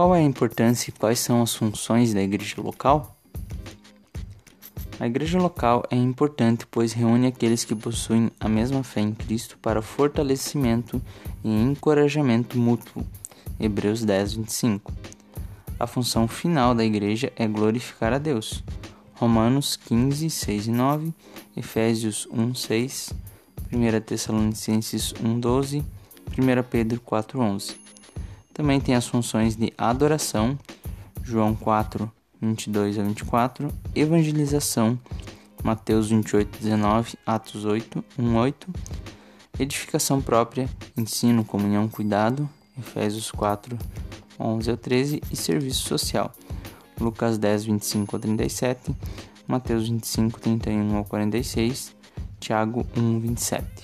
Qual é a importância e quais são as funções da igreja local? A igreja local é importante pois reúne aqueles que possuem a mesma fé em Cristo para fortalecimento e encorajamento mútuo. Hebreus 10, 25. A função final da igreja é glorificar a Deus. Romanos 15, 6 e 9, Efésios 1, 6, 1 Tessalonicenses 1, 12, 1 Pedro 4, 11. Também tem as funções de adoração, João 4, 22 a 24, evangelização, Mateus 28, 19, Atos 8, 1, 8, edificação própria, ensino, comunhão, cuidado, Efésios 4, 11 a 13 e serviço social, Lucas 10, 25 a 37, Mateus 25, 31 a 46, Tiago 1, 27.